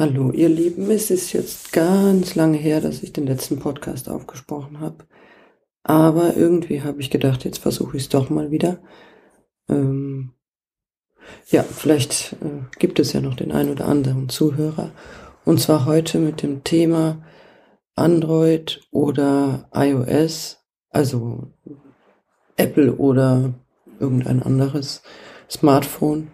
Hallo, ihr Lieben. Es ist jetzt ganz lange her, dass ich den letzten Podcast aufgesprochen habe. Aber irgendwie habe ich gedacht, jetzt versuche ich es doch mal wieder. Ähm, ja, vielleicht äh, gibt es ja noch den einen oder anderen Zuhörer. Und zwar heute mit dem Thema Android oder iOS, also Apple oder irgendein anderes Smartphone.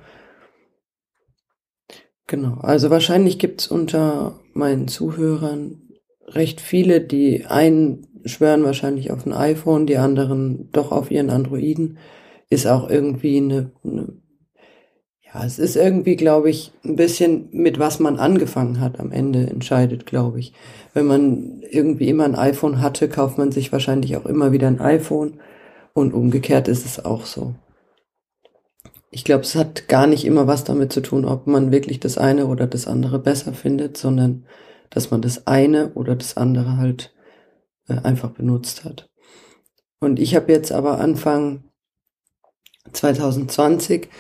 Genau, also wahrscheinlich gibt's unter meinen Zuhörern recht viele, die einen schwören wahrscheinlich auf ein iPhone, die anderen doch auf ihren Androiden. Ist auch irgendwie eine, eine ja, es ist irgendwie, glaube ich, ein bisschen mit was man angefangen hat am Ende entscheidet, glaube ich. Wenn man irgendwie immer ein iPhone hatte, kauft man sich wahrscheinlich auch immer wieder ein iPhone und umgekehrt ist es auch so ich glaube, es hat gar nicht immer was damit zu tun, ob man wirklich das eine oder das andere besser findet, sondern dass man das eine oder das andere halt äh, einfach benutzt hat. Und ich habe jetzt aber Anfang 2020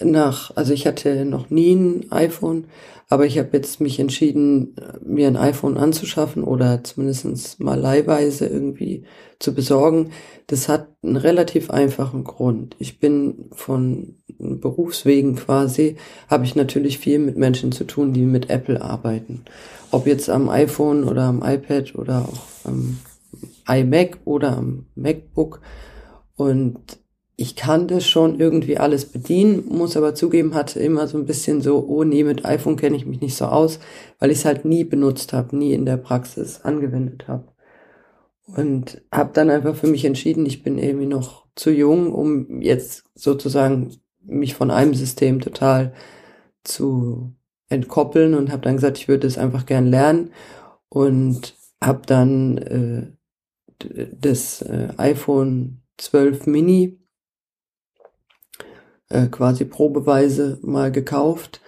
nach, also ich hatte noch nie ein iPhone, aber ich habe jetzt mich entschieden, mir ein iPhone anzuschaffen oder zumindest mal leihweise irgendwie zu besorgen. Das hat einen relativ einfachen Grund. Ich bin von Berufswegen quasi, habe ich natürlich viel mit Menschen zu tun, die mit Apple arbeiten. Ob jetzt am iPhone oder am iPad oder auch am iMac oder am MacBook. Und ich kann das schon irgendwie alles bedienen, muss aber zugeben, hatte immer so ein bisschen so, oh nee, mit iPhone kenne ich mich nicht so aus, weil ich es halt nie benutzt habe, nie in der Praxis angewendet habe. Und habe dann einfach für mich entschieden, ich bin irgendwie noch zu jung, um jetzt sozusagen mich von einem System total zu entkoppeln und habe dann gesagt, ich würde es einfach gern lernen und habe dann äh, das äh, iPhone 12 Mini äh, quasi probeweise mal gekauft.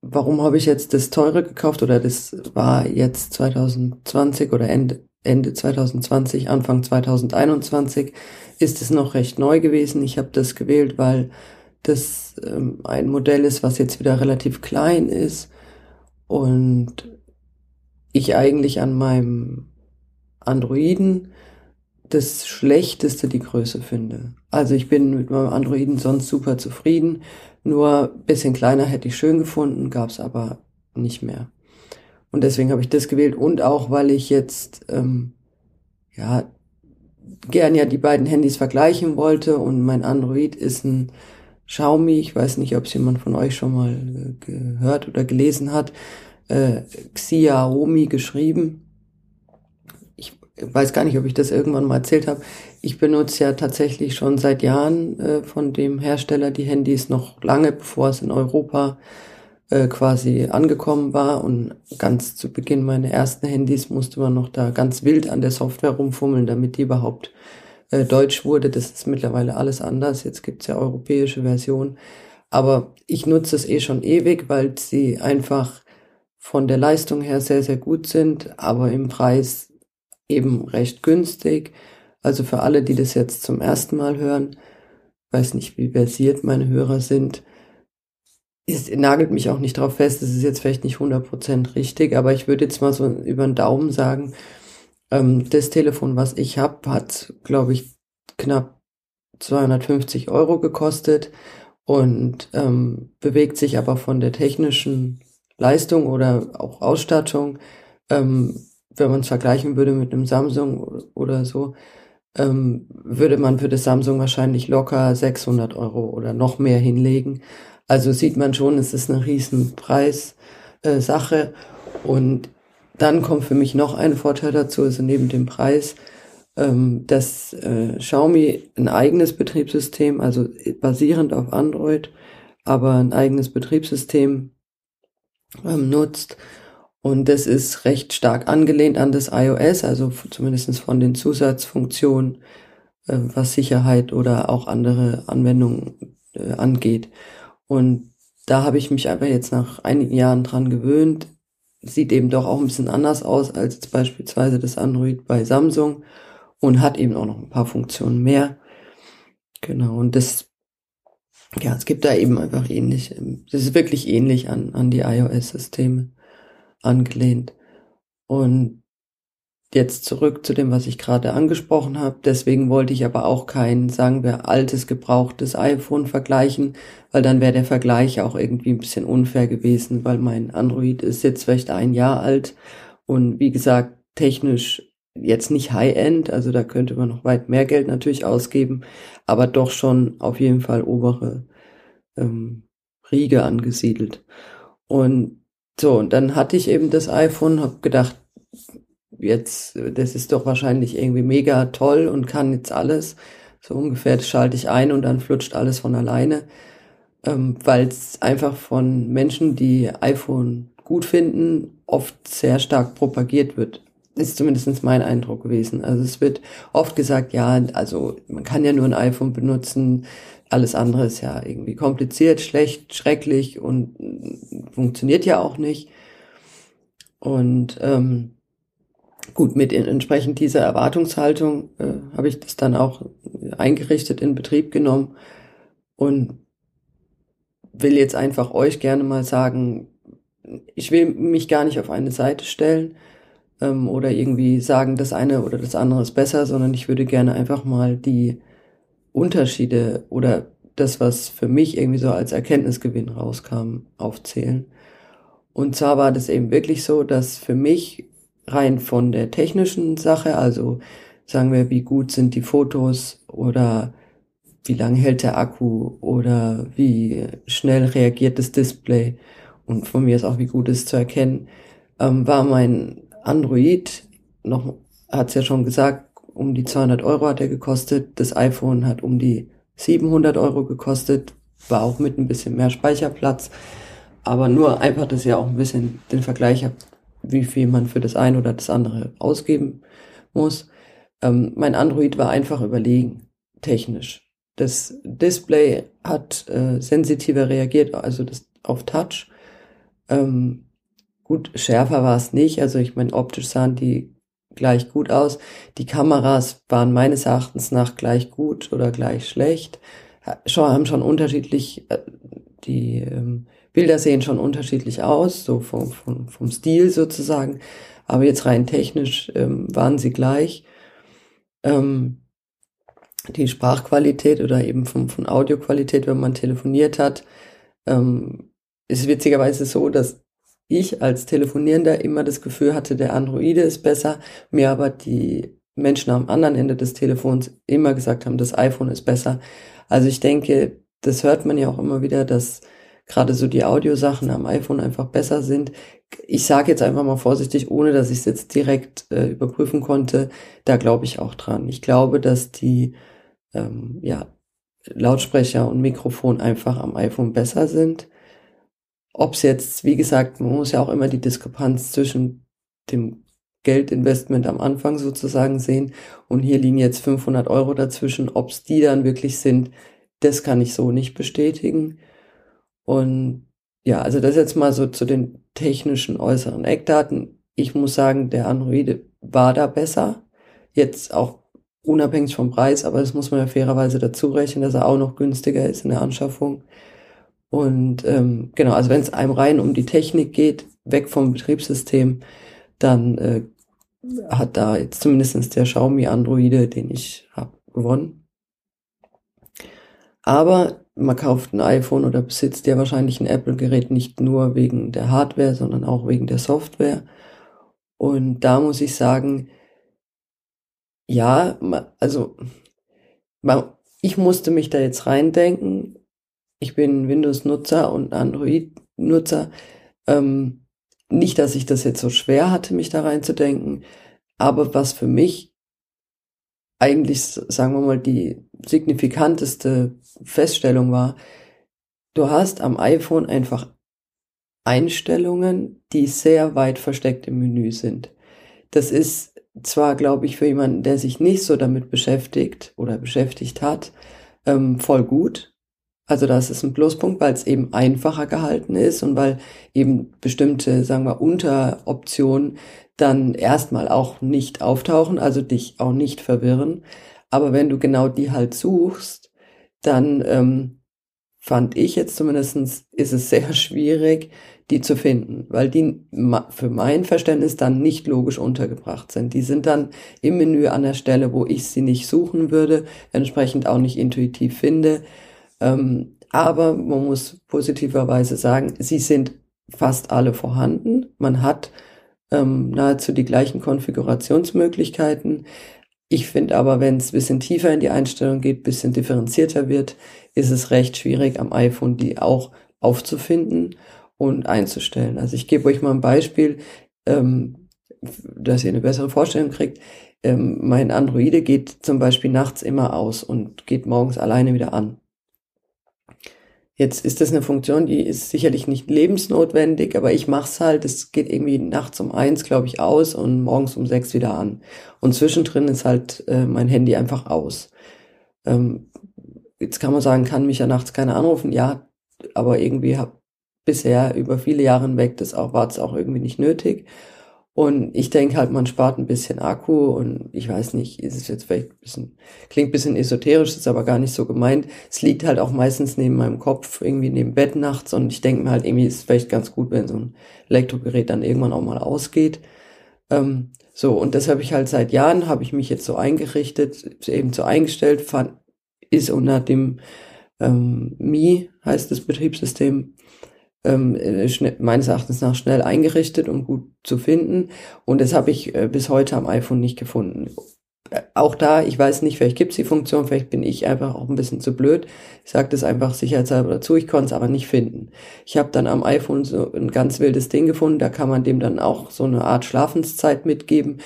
Warum habe ich jetzt das teure gekauft oder das war jetzt 2020 oder Ende, Ende 2020, Anfang 2021 ist es noch recht neu gewesen. Ich habe das gewählt, weil das ähm, ein Modell ist, was jetzt wieder relativ klein ist und ich eigentlich an meinem Androiden das Schlechteste die Größe finde. Also ich bin mit meinem Androiden sonst super zufrieden. Nur bisschen kleiner hätte ich schön gefunden, gab es aber nicht mehr. Und deswegen habe ich das gewählt und auch, weil ich jetzt ähm, ja gern ja die beiden Handys vergleichen wollte und mein Android ist ein Xiaomi. Ich weiß nicht, ob es jemand von euch schon mal äh, gehört oder gelesen hat. Äh, Xiaomi geschrieben weiß gar nicht, ob ich das irgendwann mal erzählt habe. Ich benutze ja tatsächlich schon seit Jahren äh, von dem Hersteller die Handys noch lange, bevor es in Europa äh, quasi angekommen war. Und ganz zu Beginn meiner ersten Handys musste man noch da ganz wild an der Software rumfummeln, damit die überhaupt äh, deutsch wurde. Das ist mittlerweile alles anders. Jetzt gibt's ja europäische Version. Aber ich nutze es eh schon ewig, weil sie einfach von der Leistung her sehr, sehr gut sind, aber im Preis eben recht günstig. Also für alle, die das jetzt zum ersten Mal hören, weiß nicht, wie versiert meine Hörer sind, ist, nagelt mich auch nicht drauf fest, das ist jetzt vielleicht nicht 100% richtig, aber ich würde jetzt mal so über den Daumen sagen, ähm, das Telefon, was ich habe, hat, glaube ich, knapp 250 Euro gekostet und ähm, bewegt sich aber von der technischen Leistung oder auch Ausstattung ähm, wenn man es vergleichen würde mit einem Samsung oder so, ähm, würde man für das Samsung wahrscheinlich locker 600 Euro oder noch mehr hinlegen. Also sieht man schon, es ist eine riesen Preissache. Äh, und dann kommt für mich noch ein Vorteil dazu, also neben dem Preis, ähm, dass äh, Xiaomi ein eigenes Betriebssystem, also basierend auf Android, aber ein eigenes Betriebssystem ähm, nutzt, und das ist recht stark angelehnt an das iOS, also zumindest von den Zusatzfunktionen, äh, was Sicherheit oder auch andere Anwendungen äh, angeht. Und da habe ich mich einfach jetzt nach einigen Jahren dran gewöhnt. Sieht eben doch auch ein bisschen anders aus als beispielsweise das Android bei Samsung und hat eben auch noch ein paar Funktionen mehr. Genau, und das ja, es gibt da eben einfach ähnlich, das ist wirklich ähnlich an, an die iOS-Systeme angelehnt. Und jetzt zurück zu dem, was ich gerade angesprochen habe. Deswegen wollte ich aber auch kein, sagen wir, altes, gebrauchtes iPhone vergleichen, weil dann wäre der Vergleich auch irgendwie ein bisschen unfair gewesen, weil mein Android ist jetzt vielleicht ein Jahr alt und wie gesagt, technisch jetzt nicht High-End, also da könnte man noch weit mehr Geld natürlich ausgeben, aber doch schon auf jeden Fall obere ähm, Riege angesiedelt. Und so, und dann hatte ich eben das iPhone, habe gedacht, jetzt, das ist doch wahrscheinlich irgendwie mega toll und kann jetzt alles. So ungefähr, das schalte ich ein und dann flutscht alles von alleine, ähm, weil es einfach von Menschen, die iPhone gut finden, oft sehr stark propagiert wird ist zumindest mein Eindruck gewesen. Also es wird oft gesagt, ja, also man kann ja nur ein iPhone benutzen, alles andere ist ja irgendwie kompliziert, schlecht, schrecklich und funktioniert ja auch nicht. Und ähm, gut, mit entsprechend dieser Erwartungshaltung äh, habe ich das dann auch eingerichtet, in Betrieb genommen und will jetzt einfach euch gerne mal sagen, ich will mich gar nicht auf eine Seite stellen, ähm, oder irgendwie sagen, das eine oder das andere ist besser, sondern ich würde gerne einfach mal die Unterschiede oder das, was für mich irgendwie so als Erkenntnisgewinn rauskam, aufzählen. Und zwar war das eben wirklich so, dass für mich rein von der technischen Sache, also sagen wir, wie gut sind die Fotos oder wie lange hält der Akku oder wie schnell reagiert das Display und von mir ist auch, wie gut es zu erkennen, ähm, war mein Android, noch, hat es ja schon gesagt, um die 200 Euro hat er gekostet. Das iPhone hat um die 700 Euro gekostet, war auch mit ein bisschen mehr Speicherplatz. Aber nur einfach, dass ihr auch ein bisschen den Vergleich habt, wie viel man für das eine oder das andere ausgeben muss. Ähm, mein Android war einfach überlegen, technisch. Das Display hat äh, sensitiver reagiert, also das auf Touch. Ähm, Gut, schärfer war es nicht. Also ich meine, optisch sahen die gleich gut aus. Die Kameras waren meines Erachtens nach gleich gut oder gleich schlecht. Schon, haben schon unterschiedlich, äh, die ähm, Bilder sehen schon unterschiedlich aus, so vom, vom, vom Stil sozusagen. Aber jetzt rein technisch ähm, waren sie gleich. Ähm, die Sprachqualität oder eben vom, von Audioqualität, wenn man telefoniert hat, ähm, ist witzigerweise so, dass ich als Telefonierender immer das Gefühl hatte, der Androide ist besser, mir aber die Menschen am anderen Ende des Telefons immer gesagt haben, das iPhone ist besser. Also ich denke, das hört man ja auch immer wieder, dass gerade so die Audiosachen am iPhone einfach besser sind. Ich sage jetzt einfach mal vorsichtig, ohne dass ich es jetzt direkt äh, überprüfen konnte, da glaube ich auch dran. Ich glaube, dass die ähm, ja, Lautsprecher und Mikrofon einfach am iPhone besser sind. Ob es jetzt, wie gesagt, man muss ja auch immer die Diskrepanz zwischen dem Geldinvestment am Anfang sozusagen sehen und hier liegen jetzt 500 Euro dazwischen. Ob es die dann wirklich sind, das kann ich so nicht bestätigen. Und ja, also das jetzt mal so zu den technischen äußeren Eckdaten. Ich muss sagen, der Android war da besser. Jetzt auch unabhängig vom Preis, aber das muss man ja fairerweise dazu rechnen, dass er auch noch günstiger ist in der Anschaffung. Und ähm, genau, also wenn es einem rein um die Technik geht, weg vom Betriebssystem, dann äh, hat da jetzt zumindest der Xiaomi Androide, den ich habe, gewonnen. Aber man kauft ein iPhone oder besitzt ja wahrscheinlich ein Apple-Gerät nicht nur wegen der Hardware, sondern auch wegen der Software. Und da muss ich sagen, ja, also ich musste mich da jetzt reindenken ich bin Windows-Nutzer und Android-Nutzer. Ähm, nicht, dass ich das jetzt so schwer hatte, mich da reinzudenken, aber was für mich eigentlich, sagen wir mal, die signifikanteste Feststellung war, du hast am iPhone einfach Einstellungen, die sehr weit versteckt im Menü sind. Das ist zwar, glaube ich, für jemanden, der sich nicht so damit beschäftigt oder beschäftigt hat, ähm, voll gut, also das ist ein Pluspunkt, weil es eben einfacher gehalten ist und weil eben bestimmte, sagen wir, Unteroptionen dann erstmal auch nicht auftauchen, also dich auch nicht verwirren. Aber wenn du genau die halt suchst, dann ähm, fand ich jetzt zumindestens ist es sehr schwierig, die zu finden, weil die für mein Verständnis dann nicht logisch untergebracht sind. Die sind dann im Menü an der Stelle, wo ich sie nicht suchen würde, entsprechend auch nicht intuitiv finde. Ähm, aber man muss positiverweise sagen, sie sind fast alle vorhanden. Man hat ähm, nahezu die gleichen Konfigurationsmöglichkeiten. Ich finde aber, wenn es bisschen tiefer in die Einstellung geht, bisschen differenzierter wird, ist es recht schwierig am iPhone die auch aufzufinden und einzustellen. Also ich gebe euch mal ein Beispiel, ähm, dass ihr eine bessere Vorstellung kriegt. Ähm, mein Androide geht zum Beispiel nachts immer aus und geht morgens alleine wieder an. Jetzt ist das eine Funktion, die ist sicherlich nicht lebensnotwendig, aber ich mache es halt. Es geht irgendwie nachts um eins, glaube ich, aus und morgens um sechs wieder an. Und zwischendrin ist halt äh, mein Handy einfach aus. Ähm, jetzt kann man sagen, kann mich ja nachts keiner anrufen. Ja, aber irgendwie habe bisher über viele Jahre hinweg das auch war es auch irgendwie nicht nötig. Und ich denke halt, man spart ein bisschen Akku und ich weiß nicht, ist es jetzt vielleicht ein bisschen, klingt ein bisschen esoterisch, ist aber gar nicht so gemeint. Es liegt halt auch meistens neben meinem Kopf, irgendwie neben Bett nachts und ich denke mir halt, irgendwie ist es vielleicht ganz gut, wenn so ein Elektrogerät dann irgendwann auch mal ausgeht. Ähm, so, und das habe ich halt seit Jahren, habe ich mich jetzt so eingerichtet, eben so eingestellt, fand, ist unter dem ähm, Mi, heißt das Betriebssystem, ähm, äh, meines Erachtens nach schnell eingerichtet und gut zu finden. Und das habe ich äh, bis heute am iPhone nicht gefunden. Äh, auch da, ich weiß nicht, vielleicht gibt's die Funktion, vielleicht bin ich einfach auch ein bisschen zu blöd. Ich sage das einfach sicherheitshalber dazu, ich konnte es aber nicht finden. Ich habe dann am iPhone so ein ganz wildes Ding gefunden, da kann man dem dann auch so eine Art Schlafenszeit mitgeben.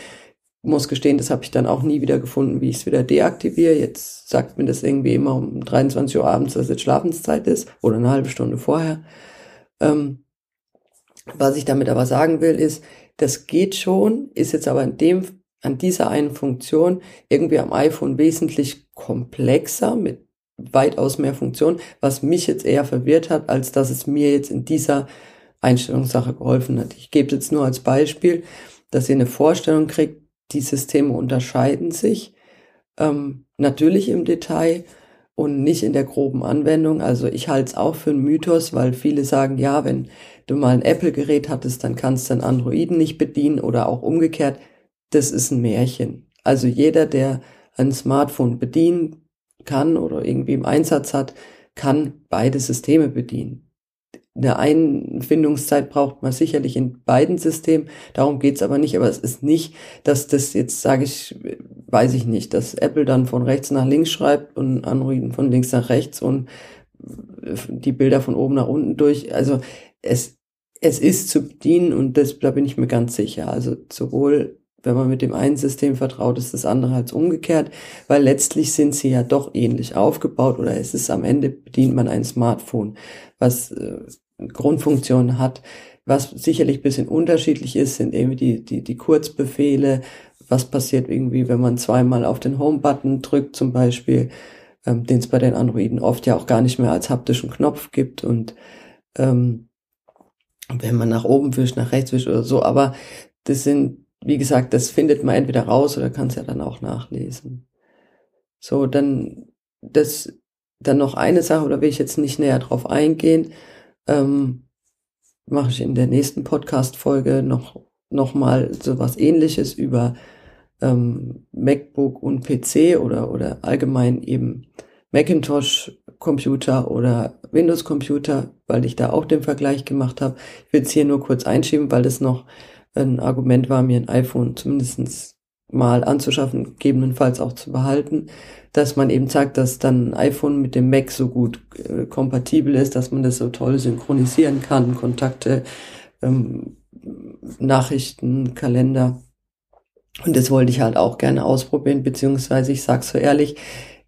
Muss gestehen, das habe ich dann auch nie wieder gefunden, wie ich es wieder deaktiviere. Jetzt sagt mir das irgendwie immer um 23 Uhr abends, dass jetzt Schlafenszeit ist oder eine halbe Stunde vorher. Ähm, was ich damit aber sagen will, ist, das geht schon, ist jetzt aber in dem, an dieser einen Funktion irgendwie am iPhone wesentlich komplexer mit weitaus mehr Funktionen, was mich jetzt eher verwirrt hat, als dass es mir jetzt in dieser Einstellungssache geholfen hat. Ich gebe jetzt nur als Beispiel, dass ihr eine Vorstellung kriegt, die Systeme unterscheiden sich, ähm, natürlich im Detail, und nicht in der groben Anwendung. Also ich halte es auch für einen Mythos, weil viele sagen, ja, wenn du mal ein Apple-Gerät hattest, dann kannst du einen Androiden nicht bedienen oder auch umgekehrt. Das ist ein Märchen. Also jeder, der ein Smartphone bedienen kann oder irgendwie im Einsatz hat, kann beide Systeme bedienen eine Einfindungszeit braucht man sicherlich in beiden Systemen. Darum geht's aber nicht. Aber es ist nicht, dass das jetzt, sage ich, weiß ich nicht, dass Apple dann von rechts nach links schreibt und Android von links nach rechts und die Bilder von oben nach unten durch. Also es, es ist zu bedienen und das, da bin ich mir ganz sicher. Also sowohl wenn man mit dem einen System vertraut, ist das andere als umgekehrt, weil letztlich sind sie ja doch ähnlich aufgebaut oder es ist am Ende bedient man ein Smartphone, was äh, Grundfunktionen hat. Was sicherlich bisschen unterschiedlich ist, sind irgendwie die, die, die Kurzbefehle. Was passiert irgendwie, wenn man zweimal auf den Home-Button drückt zum Beispiel, ähm, den es bei den Androiden oft ja auch gar nicht mehr als haptischen Knopf gibt und ähm, wenn man nach oben wischt, nach rechts wischt oder so. Aber das sind, wie gesagt, das findet man entweder raus oder kann es ja dann auch nachlesen. So, dann das dann noch eine Sache, oder will ich jetzt nicht näher drauf eingehen, ähm, mache ich in der nächsten Podcast-Folge noch, noch mal so was ähnliches über ähm, MacBook und PC oder, oder allgemein eben Macintosh-Computer oder Windows-Computer, weil ich da auch den Vergleich gemacht habe. Ich will es hier nur kurz einschieben, weil das noch ein Argument war, mir ein iPhone zumindestens mal anzuschaffen, gegebenenfalls auch zu behalten dass man eben sagt, dass dann ein iPhone mit dem Mac so gut äh, kompatibel ist, dass man das so toll synchronisieren kann, Kontakte, ähm, Nachrichten, Kalender. Und das wollte ich halt auch gerne ausprobieren, beziehungsweise ich sag's so ehrlich,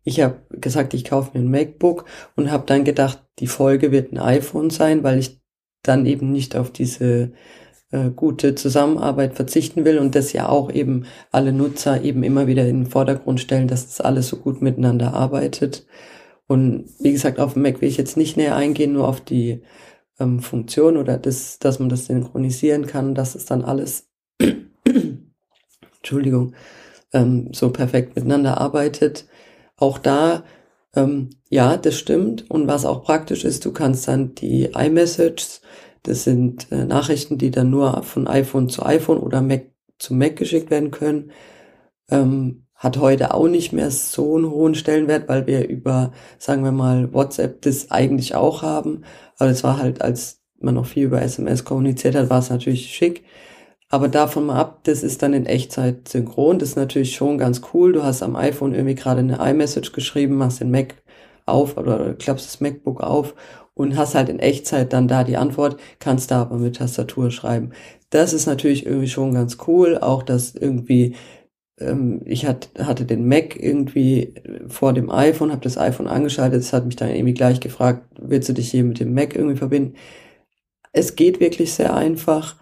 ich habe gesagt, ich kaufe mir ein MacBook und habe dann gedacht, die Folge wird ein iPhone sein, weil ich dann eben nicht auf diese äh, gute Zusammenarbeit verzichten will und das ja auch eben alle Nutzer eben immer wieder in den Vordergrund stellen, dass das alles so gut miteinander arbeitet. Und wie gesagt, auf dem Mac will ich jetzt nicht näher eingehen, nur auf die ähm, Funktion oder das, dass man das synchronisieren kann, dass es dann alles, Entschuldigung, ähm, so perfekt miteinander arbeitet. Auch da Ähm, ja, das stimmt. Und was auch praktisch ist, du kannst dann die iMessages, das sind äh, Nachrichten, die dann nur von iPhone zu iPhone oder Mac zu Mac geschickt werden können, ähm, hat heute auch nicht mehr so einen hohen Stellenwert, weil wir über, sagen wir mal, WhatsApp das eigentlich auch haben. Aber es war halt, als man noch viel über SMS kommuniziert hat, war es natürlich schick. Aber davon mal ab, das ist dann in Echtzeit synchron. Das ist natürlich schon ganz cool. Du hast am iPhone irgendwie gerade eine iMessage geschrieben, machst den Mac auf oder klappst das MacBook auf und hast halt in Echtzeit dann da die Antwort, kannst da aber mit Tastatur schreiben. Das ist natürlich irgendwie schon ganz cool. Auch dass irgendwie, ähm, ich hat, hatte den Mac irgendwie vor dem iPhone, habe das iPhone angeschaltet. Es hat mich dann irgendwie gleich gefragt, willst du dich hier mit dem Mac irgendwie verbinden? Es geht wirklich sehr einfach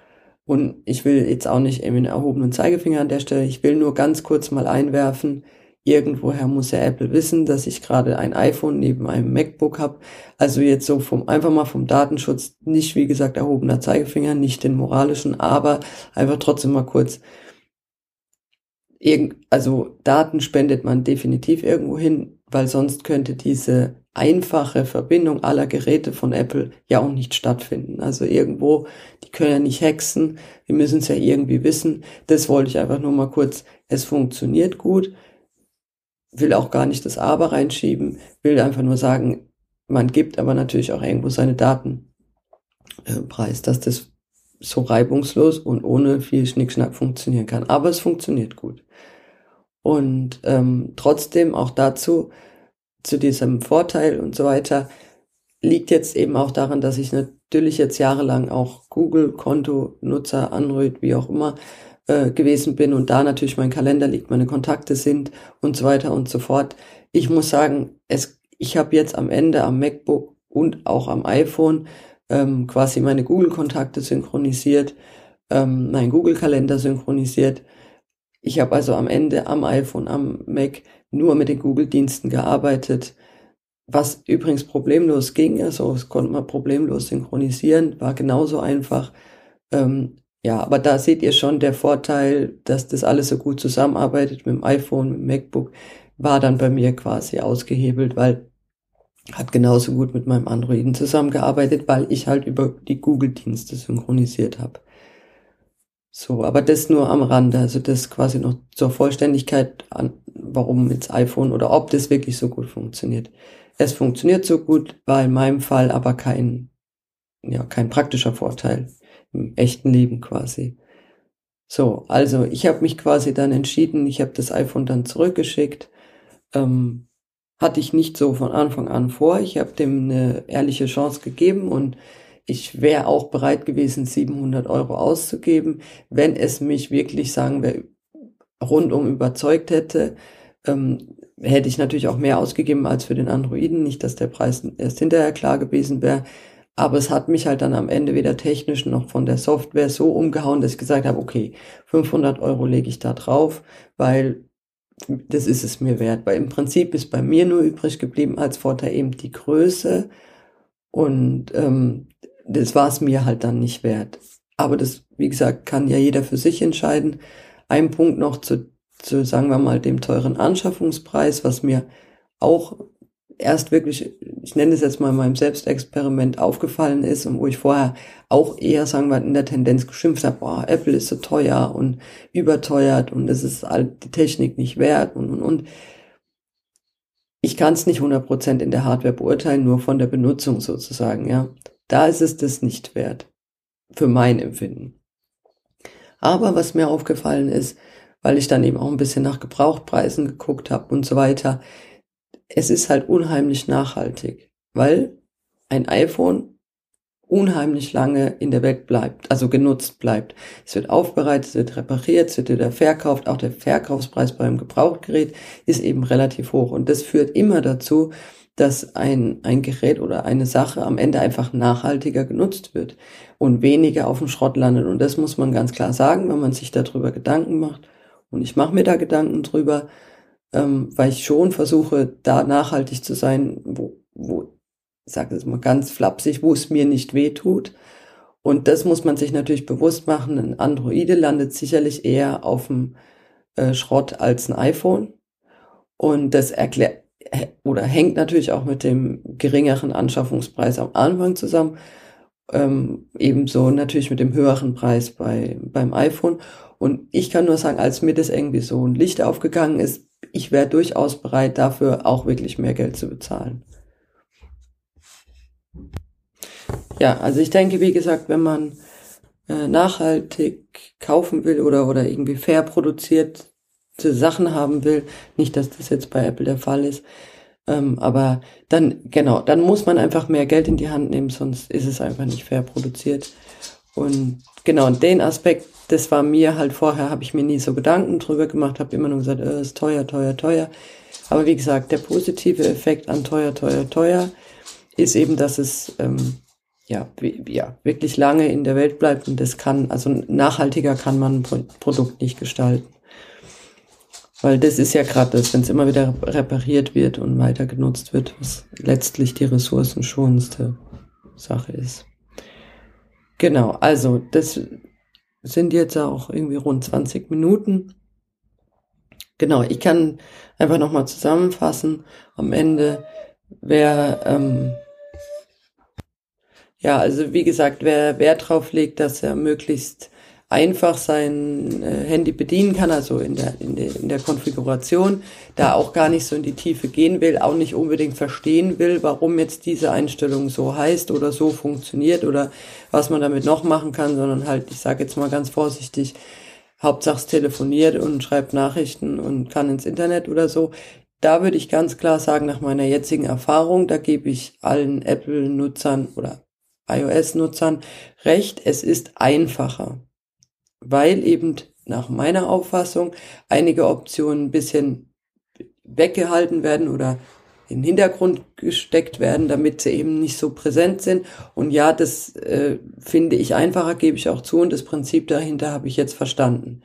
und ich will jetzt auch nicht irgendwie einen erhobenen Zeigefinger an der Stelle. Ich will nur ganz kurz mal einwerfen. Irgendwoher muss ja Apple wissen, dass ich gerade ein iPhone neben einem MacBook habe. Also jetzt so vom, einfach mal vom Datenschutz, nicht wie gesagt erhobener Zeigefinger, nicht den moralischen, aber einfach trotzdem mal kurz. Irgend, also Daten spendet man definitiv irgendwo hin, weil sonst könnte diese einfache Verbindung aller Geräte von Apple ja auch nicht stattfinden. Also irgendwo, die können ja nicht hexen, wir müssen es ja irgendwie wissen. Das wollte ich einfach nur mal kurz. Es funktioniert gut, will auch gar nicht das Aber reinschieben, will einfach nur sagen, man gibt aber natürlich auch irgendwo seine Daten äh, preis, dass das so reibungslos und ohne viel Schnickschnack funktionieren kann. Aber es funktioniert gut. Und ähm, trotzdem auch dazu, zu diesem Vorteil und so weiter, liegt jetzt eben auch daran, dass ich natürlich jetzt jahrelang auch Google-Konto, Nutzer, Android, wie auch immer, äh, gewesen bin und da natürlich mein Kalender liegt, meine Kontakte sind und so weiter und so fort. Ich muss sagen, es, ich habe jetzt am Ende am MacBook und auch am iPhone ähm, quasi meine Google-Kontakte synchronisiert, ähm, mein Google-Kalender synchronisiert. Ich habe also am Ende am iPhone, am Mac nur mit den Google-Diensten gearbeitet, was übrigens problemlos ging. Also es konnte man problemlos synchronisieren, war genauso einfach. Ähm, ja, aber da seht ihr schon der Vorteil, dass das alles so gut zusammenarbeitet mit dem iPhone, mit dem MacBook, war dann bei mir quasi ausgehebelt, weil hat genauso gut mit meinem Androiden zusammengearbeitet, weil ich halt über die Google-Dienste synchronisiert habe. So, aber das nur am Rande, also das quasi noch zur Vollständigkeit an, warum jetzt iPhone oder ob das wirklich so gut funktioniert. Es funktioniert so gut, war in meinem Fall aber kein, ja, kein praktischer Vorteil im echten Leben quasi. So, also ich habe mich quasi dann entschieden, ich habe das iPhone dann zurückgeschickt. Ähm, hatte ich nicht so von Anfang an vor. Ich habe dem eine ehrliche Chance gegeben und ich wäre auch bereit gewesen, 700 Euro auszugeben, wenn es mich wirklich, sagen wir, rundum überzeugt hätte. Ähm, hätte ich natürlich auch mehr ausgegeben als für den Androiden. Nicht, dass der Preis erst hinterher klar gewesen wäre. Aber es hat mich halt dann am Ende weder technisch noch von der Software so umgehauen, dass ich gesagt habe, okay, 500 Euro lege ich da drauf, weil das ist es mir wert. Weil im Prinzip ist bei mir nur übrig geblieben als Vorteil eben die Größe und ähm, das war es mir halt dann nicht wert. Aber das, wie gesagt, kann ja jeder für sich entscheiden. Ein Punkt noch zu, zu, sagen wir mal, dem teuren Anschaffungspreis, was mir auch erst wirklich, ich nenne es jetzt mal meinem Selbstexperiment aufgefallen ist und wo ich vorher auch eher, sagen wir, in der Tendenz geschimpft habe, boah, Apple ist so teuer und überteuert und es ist halt die Technik nicht wert und, und, und. Ich kann es nicht 100% in der Hardware beurteilen, nur von der Benutzung sozusagen, ja. Da ist es das nicht wert. Für mein Empfinden. Aber was mir aufgefallen ist, weil ich dann eben auch ein bisschen nach Gebrauchpreisen geguckt habe und so weiter, es ist halt unheimlich nachhaltig, weil ein iPhone unheimlich lange in der Welt bleibt, also genutzt bleibt. Es wird aufbereitet, es wird repariert, es wird wieder verkauft. Auch der Verkaufspreis beim Gebrauchtgerät ist eben relativ hoch. Und das führt immer dazu, dass ein, ein Gerät oder eine Sache am Ende einfach nachhaltiger genutzt wird und weniger auf dem Schrott landet. Und das muss man ganz klar sagen, wenn man sich darüber Gedanken macht. Und ich mache mir da Gedanken drüber, ähm, weil ich schon versuche, da nachhaltig zu sein, wo, wo ich sage es mal ganz flapsig, wo es mir nicht weh tut. Und das muss man sich natürlich bewusst machen. Ein Androide landet sicherlich eher auf dem äh, Schrott als ein iPhone. Und das erklärt, oder hängt natürlich auch mit dem geringeren Anschaffungspreis am Anfang zusammen. Ähm, ebenso natürlich mit dem höheren Preis bei, beim iPhone. Und ich kann nur sagen, als mir das irgendwie so ein Licht aufgegangen ist, ich wäre durchaus bereit, dafür auch wirklich mehr Geld zu bezahlen. Ja, also ich denke, wie gesagt, wenn man äh, nachhaltig kaufen will oder, oder irgendwie fair produzierte Sachen haben will, nicht, dass das jetzt bei Apple der Fall ist, ähm, aber dann, genau, dann muss man einfach mehr Geld in die Hand nehmen, sonst ist es einfach nicht fair produziert. Und genau, und den Aspekt, das war mir halt vorher, habe ich mir nie so Gedanken drüber gemacht, habe immer nur gesagt, äh, ist teuer, teuer, teuer. Aber wie gesagt, der positive Effekt an teuer, teuer, teuer ist eben, dass es ähm, ja, ja wirklich lange in der Welt bleibt und das kann, also nachhaltiger kann man ein Produkt nicht gestalten. Weil das ist ja gerade das, wenn es immer wieder repariert wird und weiter genutzt wird, was letztlich die ressourcenschonendste Sache ist. Genau, also das sind jetzt auch irgendwie rund 20 Minuten. Genau, ich kann einfach nochmal zusammenfassen. Am Ende, wer, ähm, ja, also wie gesagt, wer Wert drauf legt, dass er möglichst einfach sein äh, Handy bedienen kann, also in der, in, der, in der Konfiguration, da auch gar nicht so in die Tiefe gehen will, auch nicht unbedingt verstehen will, warum jetzt diese Einstellung so heißt oder so funktioniert oder was man damit noch machen kann, sondern halt, ich sage jetzt mal ganz vorsichtig, Hauptsache telefoniert und schreibt Nachrichten und kann ins Internet oder so. Da würde ich ganz klar sagen, nach meiner jetzigen Erfahrung, da gebe ich allen Apple-Nutzern oder iOS-Nutzern recht, es ist einfacher weil eben nach meiner Auffassung einige Optionen ein bisschen weggehalten werden oder in den Hintergrund gesteckt werden, damit sie eben nicht so präsent sind. Und ja, das äh, finde ich einfacher, gebe ich auch zu. Und das Prinzip dahinter habe ich jetzt verstanden.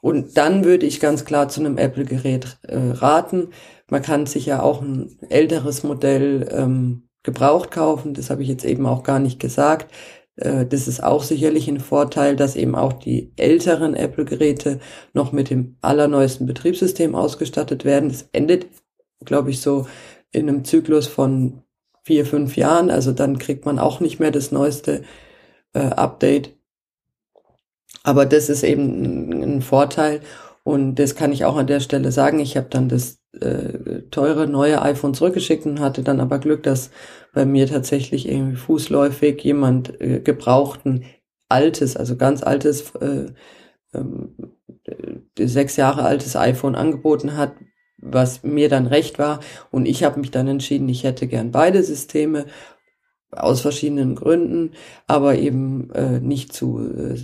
Und dann würde ich ganz klar zu einem Apple-Gerät äh, raten. Man kann sich ja auch ein älteres Modell ähm, gebraucht kaufen. Das habe ich jetzt eben auch gar nicht gesagt. Äh, das ist auch sicherlich ein Vorteil, dass eben auch die älteren Apple-Geräte noch mit dem allerneuesten Betriebssystem ausgestattet werden. Das endet, glaube ich, so in einem Zyklus von vier, fünf Jahren. Also dann kriegt man auch nicht mehr das neueste äh, Update. Aber das ist eben ein, ein Vorteil. Und das kann ich auch an der Stelle sagen. Ich habe dann das äh, teure neue iPhone zurückgeschickt und hatte dann aber Glück, dass bei mir tatsächlich irgendwie fußläufig jemand äh, gebrauchten altes, also ganz altes, äh, ähm, äh, sechs Jahre altes iPhone angeboten hat, was mir dann recht war. Und ich habe mich dann entschieden, ich hätte gern beide Systeme aus verschiedenen Gründen, aber eben äh, nicht zu äh,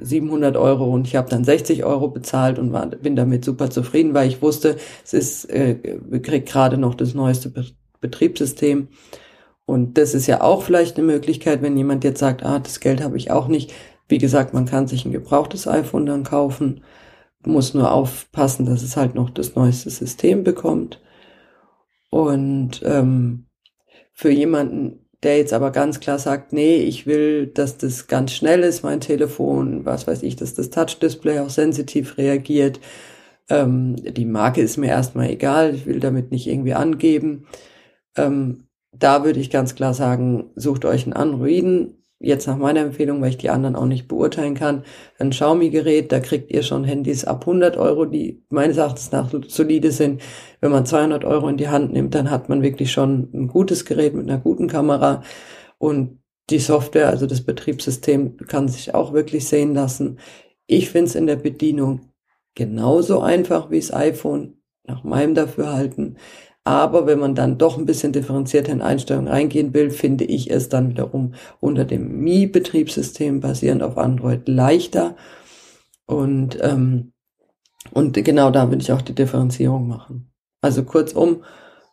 700 Euro. Und ich habe dann 60 Euro bezahlt und war, bin damit super zufrieden, weil ich wusste, es ist, äh, kriegt gerade noch das neueste Be Betriebssystem. Und das ist ja auch vielleicht eine Möglichkeit, wenn jemand jetzt sagt, ah, das Geld habe ich auch nicht. Wie gesagt, man kann sich ein gebrauchtes iPhone dann kaufen, muss nur aufpassen, dass es halt noch das neueste System bekommt. Und ähm, für jemanden, der jetzt aber ganz klar sagt, nee, ich will, dass das ganz schnell ist, mein Telefon, was weiß ich, dass das Touch-Display auch sensitiv reagiert. Ähm, die Marke ist mir erstmal egal, ich will damit nicht irgendwie angeben. Ähm, da würde ich ganz klar sagen, sucht euch einen Androiden. Jetzt nach meiner Empfehlung, weil ich die anderen auch nicht beurteilen kann, ein Xiaomi-Gerät, da kriegt ihr schon Handys ab 100 Euro, die meines Erachtens nach solide sind. Wenn man 200 Euro in die Hand nimmt, dann hat man wirklich schon ein gutes Gerät mit einer guten Kamera und die Software, also das Betriebssystem, kann sich auch wirklich sehen lassen. Ich finde es in der Bedienung genauso einfach wie das iPhone, nach meinem Dafürhalten. Aber wenn man dann doch ein bisschen differenzierter in Einstellungen reingehen will, finde ich es dann wiederum unter dem Mi-Betriebssystem basierend auf Android leichter. Und, ähm, und genau da will ich auch die Differenzierung machen. Also kurzum,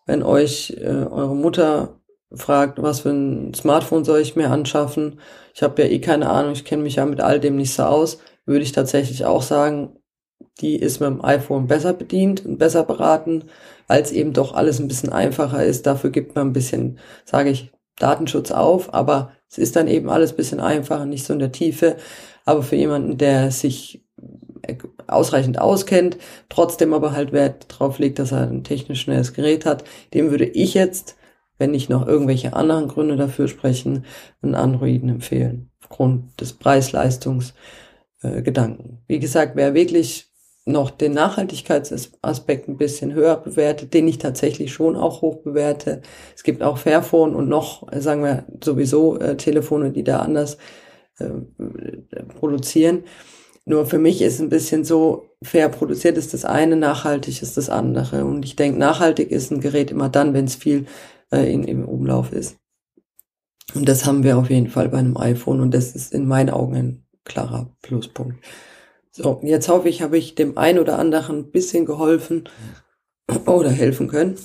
wenn euch äh, eure Mutter fragt, was für ein Smartphone soll ich mir anschaffen, ich habe ja eh keine Ahnung, ich kenne mich ja mit all dem nicht so aus, würde ich tatsächlich auch sagen, die ist mit dem iPhone besser bedient und besser beraten, als eben doch alles ein bisschen einfacher ist. Dafür gibt man ein bisschen, sage ich, Datenschutz auf, aber es ist dann eben alles ein bisschen einfacher, nicht so in der Tiefe. Aber für jemanden, der sich ausreichend auskennt, trotzdem aber halt Wert drauf legt, dass er ein technisch schnelles Gerät hat, dem würde ich jetzt, wenn nicht noch irgendwelche anderen Gründe dafür sprechen, einen Androiden empfehlen, aufgrund des Preis-Leistungs-Gedanken. Äh, Wie gesagt, wer wirklich noch den Nachhaltigkeitsaspekt ein bisschen höher bewertet, den ich tatsächlich schon auch hoch bewerte. Es gibt auch Fairphone und noch, sagen wir sowieso, äh, Telefone, die da anders äh, produzieren. Nur für mich ist ein bisschen so, fair produziert ist das eine, nachhaltig ist das andere. Und ich denke, nachhaltig ist ein Gerät immer dann, wenn es viel äh, in, im Umlauf ist. Und das haben wir auf jeden Fall bei einem iPhone und das ist in meinen Augen ein klarer Pluspunkt. So, jetzt hoffe ich, habe ich dem einen oder anderen ein bisschen geholfen oder helfen können,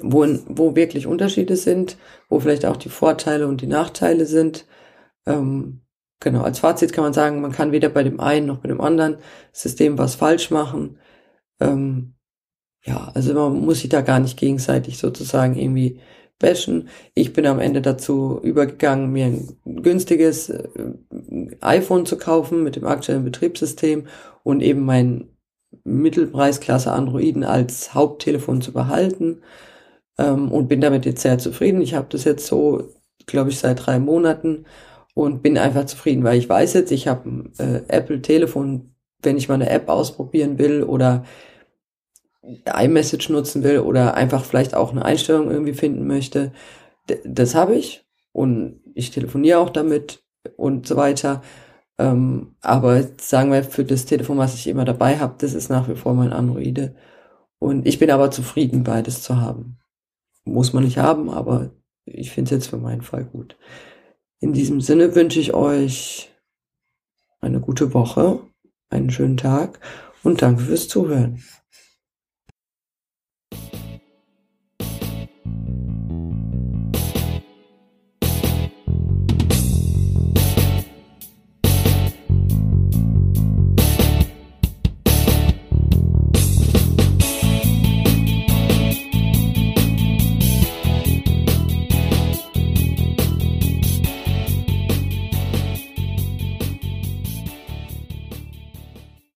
wo, wo wirklich Unterschiede sind, wo vielleicht auch die Vorteile und die Nachteile sind. Ähm, genau, als Fazit kann man sagen, man kann weder bei dem einen noch bei dem anderen System was falsch machen. Ähm, ja, also man muss sich da gar nicht gegenseitig sozusagen irgendwie bashen. Ich bin am Ende dazu übergegangen, mir ein günstiges äh, iPhone zu kaufen mit dem aktuellen Betriebssystem und eben mein Mittelpreisklasse Androiden als Haupttelefon zu behalten ähm, und bin damit jetzt sehr zufrieden. Ich habe das jetzt so, glaube ich, seit drei Monaten und bin einfach zufrieden, weil ich weiß jetzt, ich habe ein äh, Apple-Telefon, wenn ich mal eine App ausprobieren will oder iMessage nutzen will oder einfach vielleicht auch eine Einstellung irgendwie finden möchte, das habe ich und ich telefoniere auch damit und so weiter. Ähm, aber sagen wir, für das Telefon, was ich immer dabei habe, das ist nach wie vor mein Androide. Und ich bin aber zufrieden, beides zu haben. Muss man nicht haben, aber ich finde es jetzt für meinen Fall gut. In diesem Sinne wünsche ich euch eine gute Woche, einen schönen Tag und danke fürs Zuhören.